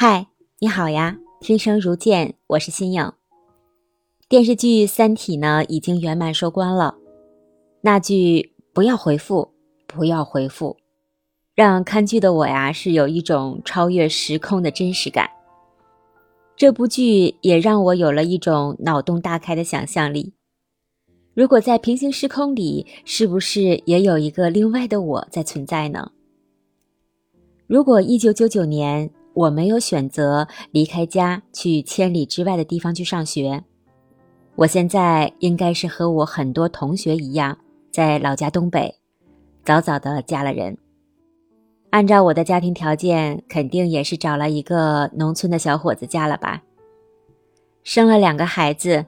嗨，你好呀！听声如见，我是新颖。电视剧《三体》呢，已经圆满收官了。那句“不要回复，不要回复”，让看剧的我呀，是有一种超越时空的真实感。这部剧也让我有了一种脑洞大开的想象力。如果在平行时空里，是不是也有一个另外的我在存在呢？如果一九九九年。我没有选择离开家去千里之外的地方去上学，我现在应该是和我很多同学一样，在老家东北，早早的嫁了人。按照我的家庭条件，肯定也是找了一个农村的小伙子嫁了吧。生了两个孩子，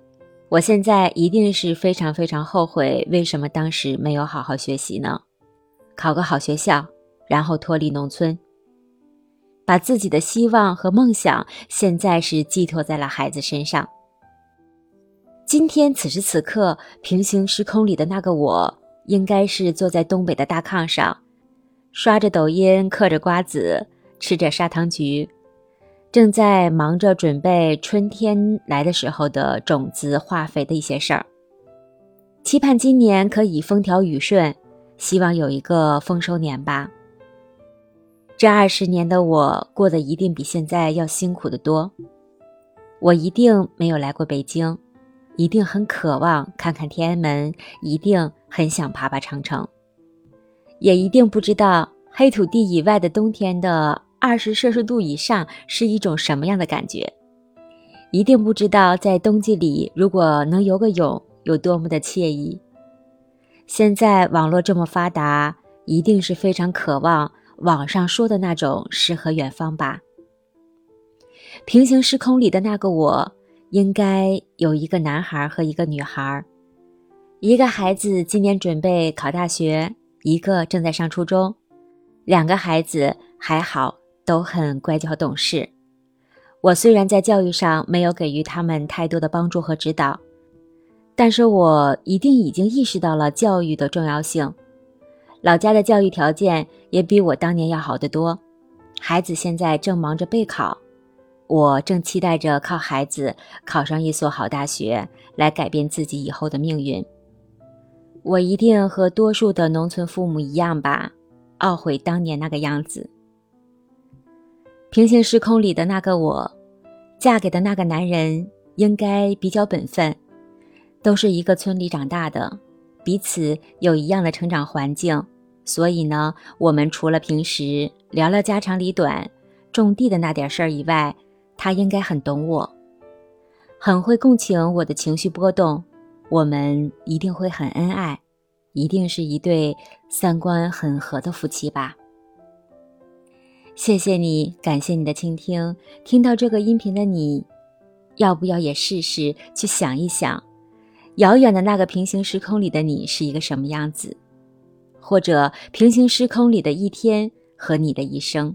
我现在一定是非常非常后悔，为什么当时没有好好学习呢？考个好学校，然后脱离农村。把自己的希望和梦想，现在是寄托在了孩子身上。今天此时此刻，平行时空里的那个我，应该是坐在东北的大炕上，刷着抖音，嗑着瓜子，吃着砂糖橘，正在忙着准备春天来的时候的种子化肥的一些事儿。期盼今年可以风调雨顺，希望有一个丰收年吧。这二十年的我过得一定比现在要辛苦得多，我一定没有来过北京，一定很渴望看看天安门，一定很想爬爬长城，也一定不知道黑土地以外的冬天的二十摄氏度以上是一种什么样的感觉，一定不知道在冬季里如果能游个泳有多么的惬意。现在网络这么发达，一定是非常渴望。网上说的那种诗和远方吧。平行时空里的那个我，应该有一个男孩和一个女孩，一个孩子今年准备考大学，一个正在上初中。两个孩子还好，都很乖巧懂事。我虽然在教育上没有给予他们太多的帮助和指导，但是我一定已经意识到了教育的重要性。老家的教育条件也比我当年要好得多，孩子现在正忙着备考，我正期待着靠孩子考上一所好大学来改变自己以后的命运。我一定和多数的农村父母一样吧，懊悔当年那个样子。平行时空里的那个我，嫁给的那个男人应该比较本分，都是一个村里长大的。彼此有一样的成长环境，所以呢，我们除了平时聊聊家长里短、种地的那点事儿以外，他应该很懂我，很会共情我的情绪波动。我们一定会很恩爱，一定是一对三观很合的夫妻吧。谢谢你，感谢你的倾听。听到这个音频的你，要不要也试试去想一想？遥远的那个平行时空里的你是一个什么样子？或者平行时空里的一天和你的一生？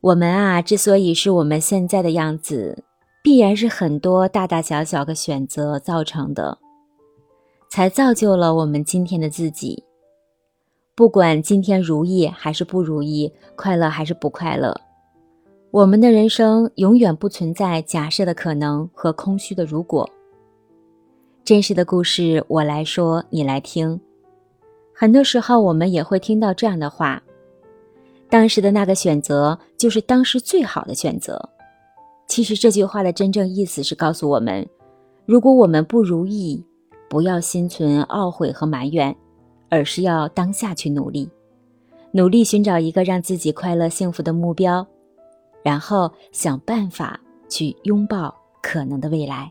我们啊，之所以是我们现在的样子，必然是很多大大小小的选择造成的，才造就了我们今天的自己。不管今天如意还是不如意，快乐还是不快乐，我们的人生永远不存在假设的可能和空虚的如果。真实的故事，我来说，你来听。很多时候，我们也会听到这样的话：“当时的那个选择，就是当时最好的选择。”其实，这句话的真正意思是告诉我们：如果我们不如意，不要心存懊悔和埋怨，而是要当下去努力，努力寻找一个让自己快乐幸福的目标，然后想办法去拥抱可能的未来。